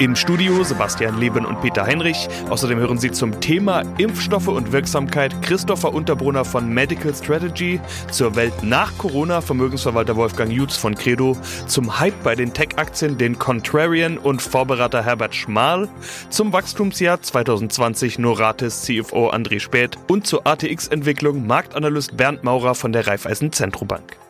Im Studio Sebastian Leben und Peter Heinrich. Außerdem hören Sie zum Thema Impfstoffe und Wirksamkeit Christopher Unterbrunner von Medical Strategy, zur Welt nach Corona Vermögensverwalter Wolfgang Jutz von Credo, zum Hype bei den Tech-Aktien den Contrarian und Vorberater Herbert Schmal, zum Wachstumsjahr 2020 Noratis CFO André Späth und zur ATX-Entwicklung Marktanalyst Bernd Maurer von der Raiffeisen Zentrobank.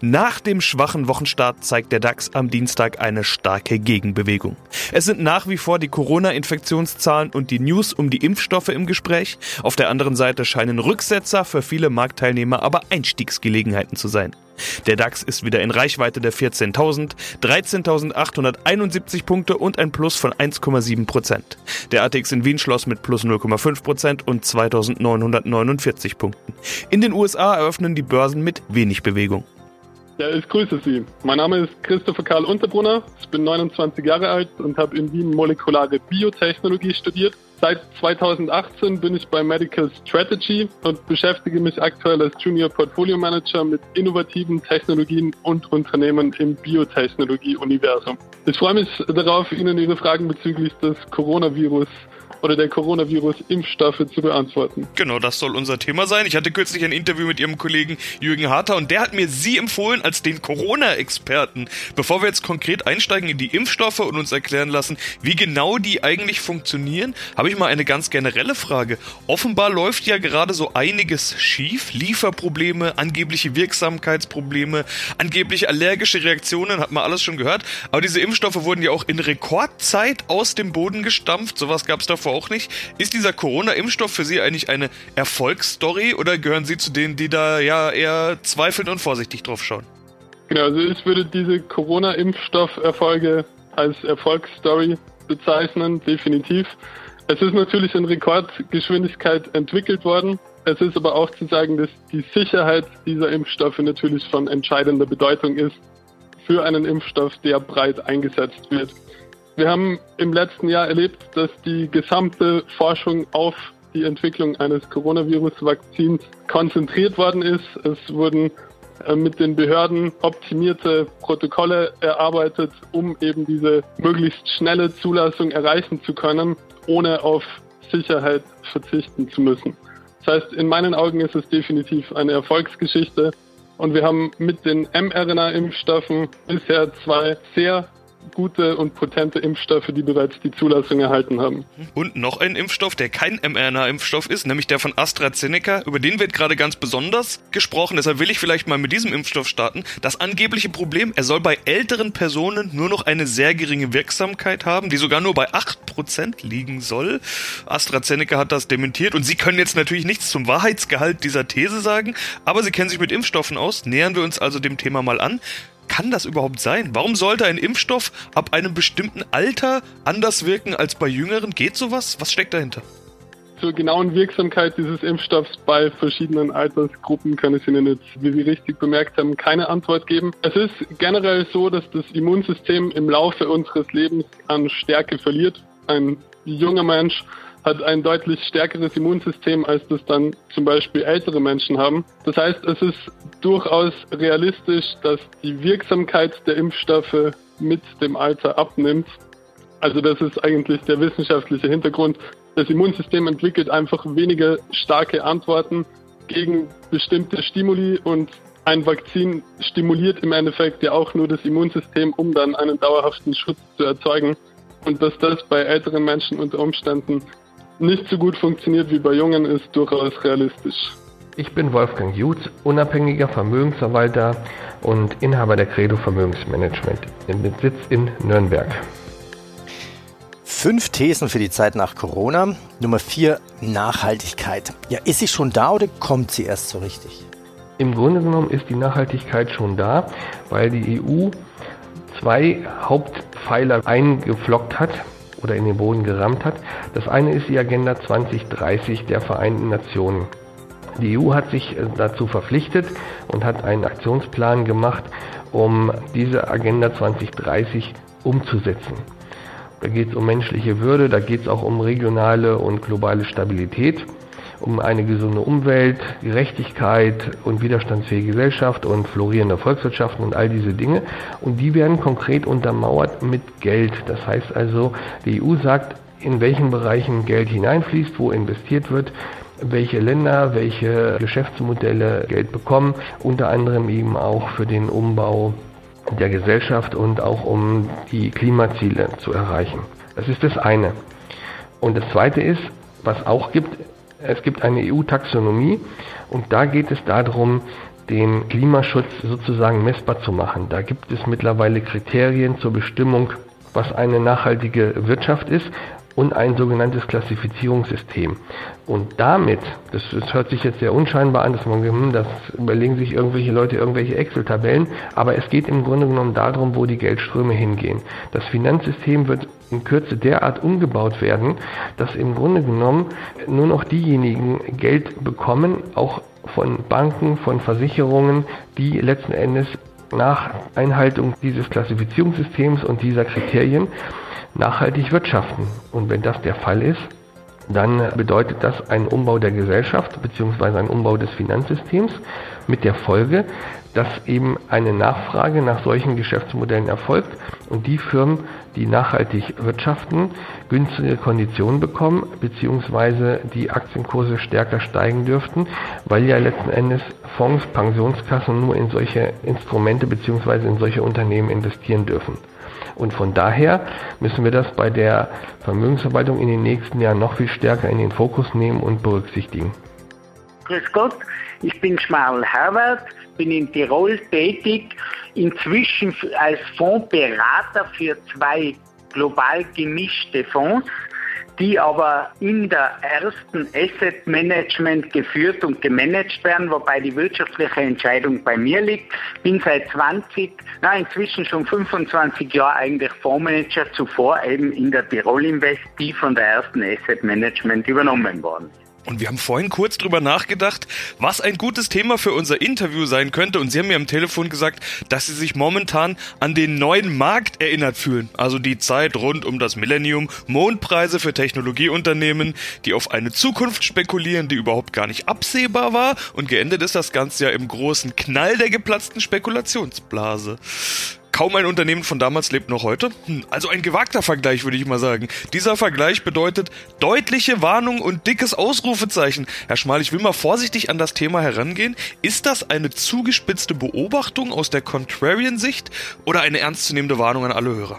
Nach dem schwachen Wochenstart zeigt der DAX am Dienstag eine starke Gegenbewegung. Es sind nach wie vor die Corona-Infektionszahlen und die News um die Impfstoffe im Gespräch. Auf der anderen Seite scheinen Rücksetzer für viele Marktteilnehmer aber Einstiegsgelegenheiten zu sein. Der DAX ist wieder in Reichweite der 14.000, 13.871 Punkte und ein Plus von 1,7 Prozent. Der ATX in Wien schloss mit plus 0,5 Prozent und 2.949 Punkten. In den USA eröffnen die Börsen mit wenig Bewegung. Ja, ich grüße Sie. Mein Name ist Christopher Karl Unterbrunner. Ich bin 29 Jahre alt und habe in Wien molekulare Biotechnologie studiert. Seit 2018 bin ich bei Medical Strategy und beschäftige mich aktuell als Junior Portfolio Manager mit innovativen Technologien und Unternehmen im Biotechnologie-Universum. Ich freue mich darauf, Ihnen Ihre Fragen bezüglich des Coronavirus oder der Coronavirus-Impfstoffe zu beantworten. Genau, das soll unser Thema sein. Ich hatte kürzlich ein Interview mit Ihrem Kollegen Jürgen Harter und der hat mir Sie empfohlen als den Corona-Experten. Bevor wir jetzt konkret einsteigen in die Impfstoffe und uns erklären lassen, wie genau die eigentlich funktionieren, habe ich mal eine ganz generelle Frage. Offenbar läuft ja gerade so einiges schief. Lieferprobleme, angebliche Wirksamkeitsprobleme, angebliche allergische Reaktionen, hat man alles schon gehört. Aber diese Impfstoffe wurden ja auch in Rekordzeit aus dem Boden gestampft. Sowas gab es davor auch nicht. Ist dieser Corona-Impfstoff für Sie eigentlich eine Erfolgsstory oder gehören Sie zu denen, die da ja eher zweifelnd und vorsichtig drauf schauen? Genau, also ich würde diese Corona-Impfstoff-Erfolge als Erfolgsstory bezeichnen, definitiv. Es ist natürlich in Rekordgeschwindigkeit entwickelt worden. Es ist aber auch zu sagen, dass die Sicherheit dieser Impfstoffe natürlich von entscheidender Bedeutung ist für einen Impfstoff, der breit eingesetzt wird. Wir haben im letzten Jahr erlebt, dass die gesamte Forschung auf die Entwicklung eines Coronavirus-Vakzins konzentriert worden ist. Es wurden äh, mit den Behörden optimierte Protokolle erarbeitet, um eben diese möglichst schnelle Zulassung erreichen zu können, ohne auf Sicherheit verzichten zu müssen. Das heißt, in meinen Augen ist es definitiv eine Erfolgsgeschichte. Und wir haben mit den mRNA-Impfstoffen bisher zwei sehr gute und potente Impfstoffe, die bereits die Zulassung erhalten haben. Und noch ein Impfstoff, der kein mRNA-Impfstoff ist, nämlich der von AstraZeneca. Über den wird gerade ganz besonders gesprochen. Deshalb will ich vielleicht mal mit diesem Impfstoff starten. Das angebliche Problem, er soll bei älteren Personen nur noch eine sehr geringe Wirksamkeit haben, die sogar nur bei 8% liegen soll. AstraZeneca hat das dementiert und Sie können jetzt natürlich nichts zum Wahrheitsgehalt dieser These sagen, aber Sie kennen sich mit Impfstoffen aus. Nähern wir uns also dem Thema mal an kann das überhaupt sein? Warum sollte ein Impfstoff ab einem bestimmten Alter anders wirken als bei Jüngeren? Geht sowas? Was steckt dahinter? Zur genauen Wirksamkeit dieses Impfstoffs bei verschiedenen Altersgruppen kann ich Ihnen jetzt, wie Sie richtig bemerkt haben, keine Antwort geben. Es ist generell so, dass das Immunsystem im Laufe unseres Lebens an Stärke verliert. Ein junger Mensch hat ein deutlich stärkeres Immunsystem, als das dann zum Beispiel ältere Menschen haben. Das heißt, es ist durchaus realistisch, dass die Wirksamkeit der Impfstoffe mit dem Alter abnimmt. Also das ist eigentlich der wissenschaftliche Hintergrund. Das Immunsystem entwickelt einfach weniger starke Antworten gegen bestimmte Stimuli und ein Vakzin stimuliert im Endeffekt ja auch nur das Immunsystem, um dann einen dauerhaften Schutz zu erzeugen. Und dass das bei älteren Menschen unter Umständen nicht so gut funktioniert wie bei Jungen, ist durchaus realistisch. Ich bin Wolfgang Jutz, unabhängiger Vermögensverwalter und Inhaber der Credo Vermögensmanagement mit Sitz in Nürnberg. Fünf Thesen für die Zeit nach Corona. Nummer vier, Nachhaltigkeit. Ja, ist sie schon da oder kommt sie erst so richtig? Im Grunde genommen ist die Nachhaltigkeit schon da, weil die EU zwei Hauptpfeiler eingeflockt hat oder in den Boden gerammt hat. Das eine ist die Agenda 2030 der Vereinten Nationen. Die EU hat sich äh, dazu verpflichtet und hat einen Aktionsplan gemacht, um diese Agenda 2030 umzusetzen. Da geht es um menschliche Würde, da geht es auch um regionale und globale Stabilität, um eine gesunde Umwelt, Gerechtigkeit und widerstandsfähige Gesellschaft und florierende Volkswirtschaften und all diese Dinge. Und die werden konkret untermauert mit Geld. Das heißt also, die EU sagt, in welchen Bereichen Geld hineinfließt, wo investiert wird, welche Länder, welche Geschäftsmodelle Geld bekommen, unter anderem eben auch für den Umbau der Gesellschaft und auch um die Klimaziele zu erreichen. Das ist das eine. Und das zweite ist, was auch gibt, es gibt eine EU-Taxonomie und da geht es darum, den Klimaschutz sozusagen messbar zu machen. Da gibt es mittlerweile Kriterien zur Bestimmung, was eine nachhaltige Wirtschaft ist und ein sogenanntes Klassifizierungssystem. Und damit, das, das, hört sich jetzt sehr unscheinbar an, dass man, hm, das überlegen sich irgendwelche Leute irgendwelche Excel-Tabellen, aber es geht im Grunde genommen darum, wo die Geldströme hingehen. Das Finanzsystem wird in Kürze derart umgebaut werden, dass im Grunde genommen nur noch diejenigen Geld bekommen, auch von Banken, von Versicherungen, die letzten Endes nach Einhaltung dieses Klassifizierungssystems und dieser Kriterien nachhaltig wirtschaften. Und wenn das der Fall ist, dann bedeutet das einen Umbau der Gesellschaft bzw. einen Umbau des Finanzsystems mit der Folge, dass eben eine Nachfrage nach solchen Geschäftsmodellen erfolgt und die Firmen, die nachhaltig wirtschaften, günstige Konditionen bekommen bzw. die Aktienkurse stärker steigen dürften, weil ja letzten Endes Fonds, Pensionskassen nur in solche Instrumente bzw. in solche Unternehmen investieren dürfen. Und von daher müssen wir das bei der Vermögensverwaltung in den nächsten Jahren noch viel stärker in den Fokus nehmen und berücksichtigen. Grüß Gott, ich bin Schmarl Herbert, bin in Tirol tätig, inzwischen als Fondsberater für zwei global gemischte Fonds die aber in der ersten Asset Management geführt und gemanagt werden, wobei die wirtschaftliche Entscheidung bei mir liegt. Bin seit 20, na inzwischen schon 25 Jahre eigentlich Fondsmanager, zuvor eben in der Tirol Invest, die von der ersten Asset Management übernommen worden ist. Und wir haben vorhin kurz drüber nachgedacht, was ein gutes Thema für unser Interview sein könnte. Und Sie haben mir am Telefon gesagt, dass Sie sich momentan an den neuen Markt erinnert fühlen. Also die Zeit rund um das Millennium, Mondpreise für Technologieunternehmen, die auf eine Zukunft spekulieren, die überhaupt gar nicht absehbar war. Und geendet ist das Ganze ja im großen Knall der geplatzten Spekulationsblase. Kaum ein Unternehmen von damals lebt noch heute. Hm, also ein gewagter Vergleich, würde ich mal sagen. Dieser Vergleich bedeutet deutliche Warnung und dickes Ausrufezeichen. Herr Schmal, ich will mal vorsichtig an das Thema herangehen. Ist das eine zugespitzte Beobachtung aus der Contrarian-Sicht oder eine ernstzunehmende Warnung an alle Hörer?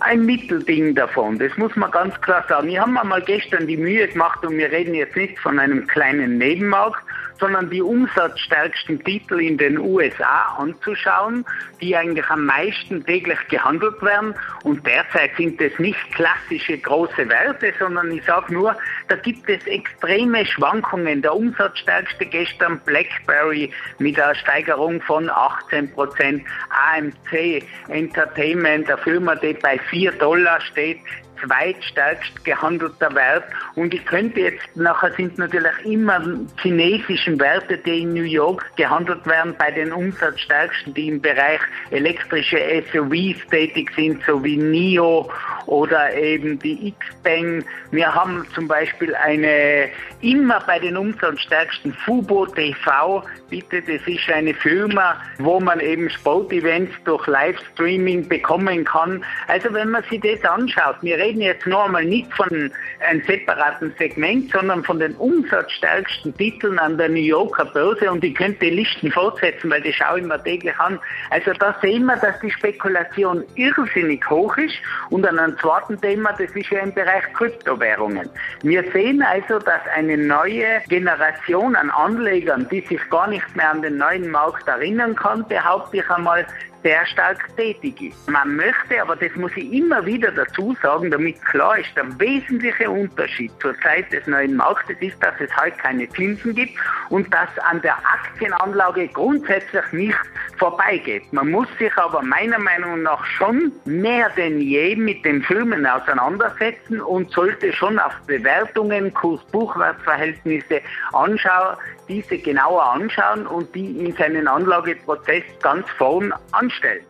ein Mittelding davon. Das muss man ganz klar sagen. Ich habe mir mal gestern die Mühe gemacht und wir reden jetzt nicht von einem kleinen Nebenmarkt, sondern die umsatzstärksten Titel in den USA anzuschauen, die eigentlich am meisten täglich gehandelt werden. Und derzeit sind es nicht klassische große Werte, sondern ich sage nur, da gibt es extreme Schwankungen. Der umsatzstärkste gestern BlackBerry mit einer Steigerung von 18 Prozent, AMC Entertainment, eine Firma, die bei 4 Dollar steht, zweitstärkst gehandelter Wert. Und ich könnte jetzt, nachher sind natürlich immer chinesischen Werte, die in New York gehandelt werden, bei den umsatzstärksten, die im Bereich elektrische SUVs tätig sind, so wie NIO oder eben die Xpeng. Wir haben zum Beispiel eine, immer bei den umsatzstärksten Fubo TV, bitte, das ist eine Firma, wo man eben Sportevents durch Livestreaming bekommen kann. Also wenn man sich das anschaut, wir reden jetzt noch einmal nicht von einem separaten Segment, sondern von den umsatzstärksten Titeln an der New Yorker Börse und ich könnte die Listen fortsetzen, weil die schaue ich mir täglich an. Also da sehen wir, dass die Spekulation irrsinnig hoch ist und an einem zweiten Thema, das ist ja im Bereich Kryptowährungen. Wir sehen also, dass eine neue Generation an Anlegern, die sich gar nicht mehr an den neuen Markt erinnern kann, behaupte ich einmal, sehr stark tätig ist. Man möchte, aber das muss ich immer wieder dazu sagen, da damit klar ist, der wesentliche Unterschied zur Zeit des neuen Marktes ist, dass es halt keine Zinsen gibt und dass an der Aktienanlage grundsätzlich nichts vorbeigeht. Man muss sich aber meiner Meinung nach schon mehr denn je mit den Firmen auseinandersetzen und sollte schon auf Bewertungen, Kurs-Buchwert-Verhältnisse anschauen, diese genauer anschauen und die in seinen Anlageprozess ganz vorn anstellen.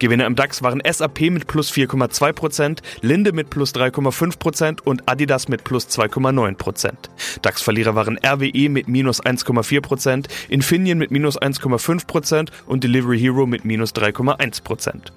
Gewinner im DAX waren SAP mit plus 4,2%, Linde mit plus 3,5% und Adidas mit plus 2,9%. DAX-Verlierer waren RWE mit minus 1,4%, Infineon mit minus 1,5% und Delivery Hero mit minus 3,1%.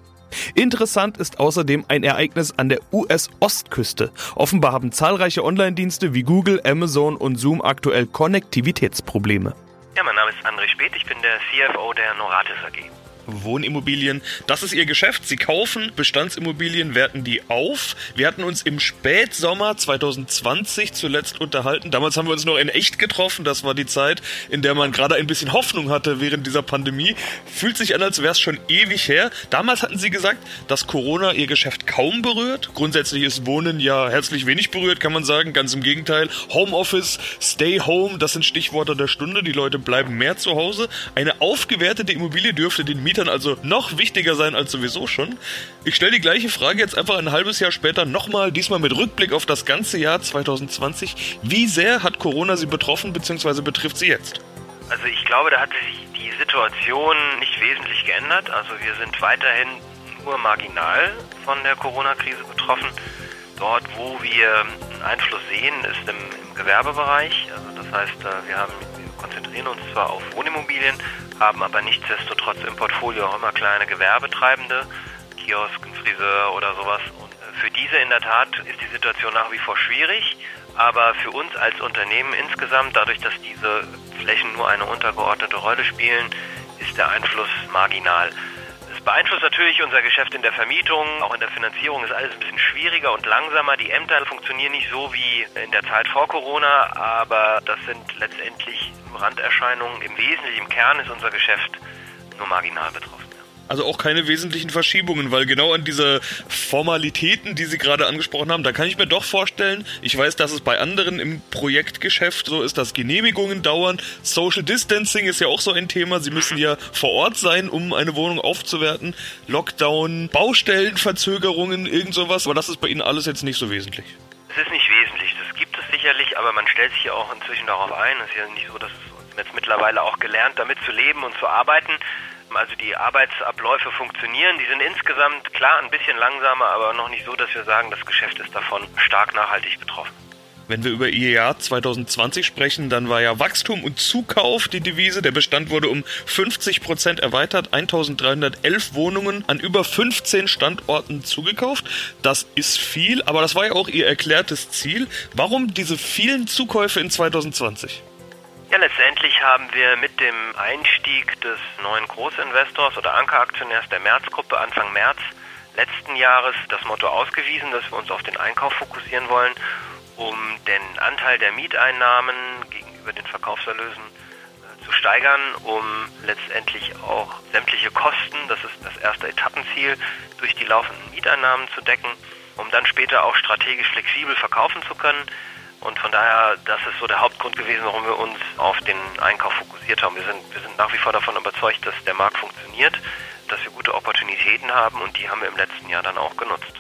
Interessant ist außerdem ein Ereignis an der US-Ostküste. Offenbar haben zahlreiche Online-Dienste wie Google, Amazon und Zoom aktuell Konnektivitätsprobleme. Ja, mein Name ist André Speth, ich bin der CFO der Noratis AG. Wohnimmobilien. Das ist ihr Geschäft. Sie kaufen Bestandsimmobilien, werten die auf. Wir hatten uns im Spätsommer 2020 zuletzt unterhalten. Damals haben wir uns noch in echt getroffen. Das war die Zeit, in der man gerade ein bisschen Hoffnung hatte während dieser Pandemie. Fühlt sich an, als wäre es schon ewig her. Damals hatten sie gesagt, dass Corona ihr Geschäft kaum berührt. Grundsätzlich ist Wohnen ja herzlich wenig berührt, kann man sagen. Ganz im Gegenteil. Homeoffice, Stay Home, das sind Stichworte der Stunde. Die Leute bleiben mehr zu Hause. Eine aufgewertete Immobilie dürfte den Mietern Mietern also noch wichtiger sein als sowieso schon. Ich stelle die gleiche Frage jetzt einfach ein halbes Jahr später nochmal, diesmal mit Rückblick auf das ganze Jahr 2020. Wie sehr hat Corona Sie betroffen bzw. betrifft Sie jetzt? Also ich glaube, da hat sich die Situation nicht wesentlich geändert. Also wir sind weiterhin nur marginal von der Corona-Krise betroffen. Dort, wo wir Einfluss sehen, ist im, im Gewerbebereich. Also das heißt, äh, wir haben konzentrieren uns zwar auf Wohnimmobilien, haben aber nichtsdestotrotz im Portfolio auch immer kleine Gewerbetreibende, Kiosken, Friseur oder sowas. Und äh, für diese in der Tat ist die Situation nach wie vor schwierig, aber für uns als Unternehmen insgesamt, dadurch, dass diese Flächen nur eine untergeordnete Rolle spielen, ist der Einfluss marginal beeinflusst natürlich unser Geschäft in der Vermietung, auch in der Finanzierung ist alles ein bisschen schwieriger und langsamer. Die Ämter funktionieren nicht so wie in der Zeit vor Corona, aber das sind letztendlich Randerscheinungen. Im Wesentlichen, im Kern ist unser Geschäft nur marginal betroffen. Also auch keine wesentlichen Verschiebungen, weil genau an diese Formalitäten, die Sie gerade angesprochen haben, da kann ich mir doch vorstellen, ich weiß, dass es bei anderen im Projektgeschäft so ist, dass Genehmigungen dauern. Social Distancing ist ja auch so ein Thema. Sie müssen ja vor Ort sein, um eine Wohnung aufzuwerten. Lockdown, Baustellenverzögerungen, irgend sowas. Aber das ist bei Ihnen alles jetzt nicht so wesentlich. Es ist nicht wesentlich. Das gibt es sicherlich, aber man stellt sich ja auch inzwischen darauf ein. Es ist ja nicht so, dass es jetzt mittlerweile auch gelernt, damit zu leben und zu arbeiten. Also die Arbeitsabläufe funktionieren. Die sind insgesamt klar ein bisschen langsamer, aber noch nicht so, dass wir sagen, das Geschäft ist davon stark nachhaltig betroffen. Wenn wir über Ihr Jahr 2020 sprechen, dann war ja Wachstum und Zukauf die Devise. Der Bestand wurde um 50 Prozent erweitert, 1311 Wohnungen an über 15 Standorten zugekauft. Das ist viel, aber das war ja auch Ihr erklärtes Ziel. Warum diese vielen Zukäufe in 2020? Ja, letztendlich haben wir mit dem Einstieg des neuen Großinvestors oder Ankeraktionärs der Märzgruppe Anfang März letzten Jahres das Motto ausgewiesen, dass wir uns auf den Einkauf fokussieren wollen, um den Anteil der Mieteinnahmen gegenüber den Verkaufserlösen äh, zu steigern, um letztendlich auch sämtliche Kosten, das ist das erste Etappenziel, durch die laufenden Mieteinnahmen zu decken, um dann später auch strategisch flexibel verkaufen zu können. Und von daher, das ist so der Hauptgrund gewesen, warum wir uns auf den Einkauf fokussiert haben. Wir sind, wir sind nach wie vor davon überzeugt, dass der Markt funktioniert, dass wir gute Opportunitäten haben und die haben wir im letzten Jahr dann auch genutzt.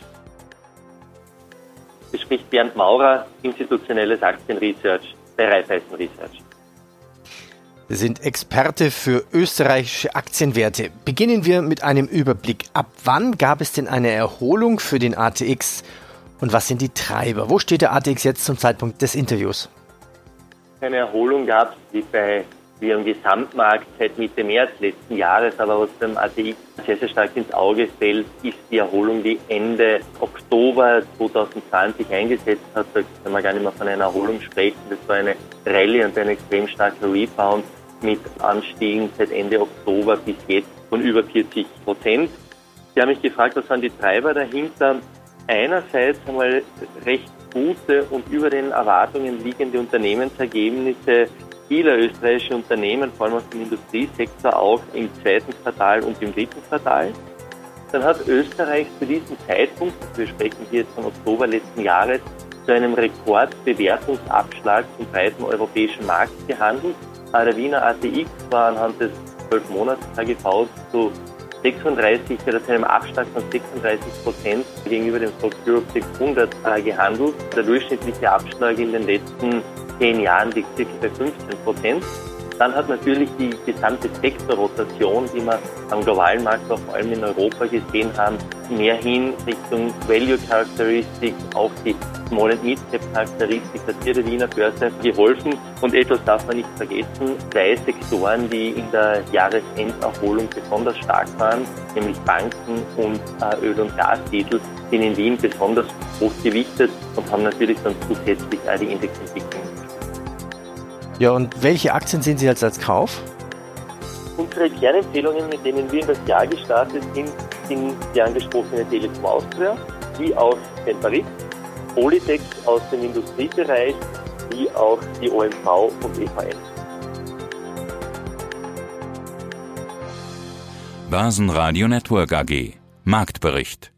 Es spricht Bernd Maurer, institutionelles Aktienresearch bei Raiffeisen Research. Wir sind Experte für österreichische Aktienwerte. Beginnen wir mit einem Überblick. Ab wann gab es denn eine Erholung für den ATX und was sind die Treiber? Wo steht der ATX jetzt zum Zeitpunkt des Interviews? Eine Erholung gab es wie bei wie am Gesamtmarkt seit Mitte März letzten Jahres, aber was beim ATX sehr, sehr stark ins Auge fällt, ist die Erholung, die Ende Oktober 2020 eingesetzt hat. Da kann man gar nicht mehr von einer Erholung sprechen. Das war eine Rallye und ein extrem starker Rebound mit Anstiegen seit Ende Oktober bis jetzt von über 40 Prozent. Sie haben mich gefragt, was waren die Treiber dahinter? Einerseits einmal recht gute und über den Erwartungen liegende Unternehmensergebnisse vieler österreichischer Unternehmen, vor allem aus dem Industriesektor, auch im zweiten Quartal und im dritten Quartal. dann hat Österreich zu diesem Zeitpunkt, wir sprechen hier jetzt von Oktober letzten Jahres, zu einem Rekordbewertungsabschlag zum breiten europäischen Markt gehandelt. Der Wiener ATX war anhand des 12 Monats KGVs zu 36 oder zu einem Abschlag von 36 Prozent gegenüber dem Stock Europe 600 äh, gehandelt. Der durchschnittliche Abschlag in den letzten zehn Jahren liegt circa bei 15 Prozent. Dann hat natürlich die gesamte Sektorrotation, die wir am globalen Markt, auch vor allem in Europa gesehen haben, mehr hin Richtung Value Characteristics, auch die Small and Mid Charakteristik der Wiener Börse geholfen. Und etwas darf man nicht vergessen, zwei Sektoren, die in der Jahresenderholung besonders stark waren, nämlich Banken und äh, Öl- und Gastitel, sind in Wien besonders hoch gewichtet und haben natürlich dann zusätzlich auch die Indexentwicklung ja, und welche Aktien sehen Sie jetzt als Kauf? Unsere Kernempfehlungen, mit denen wir in das Jahr gestartet sind, sind die angesprochene Telekom Austria, wie auch Temperit, Polytex aus dem Industriebereich, wie auch die OMV und EVN. Börsenradio Network AG Marktbericht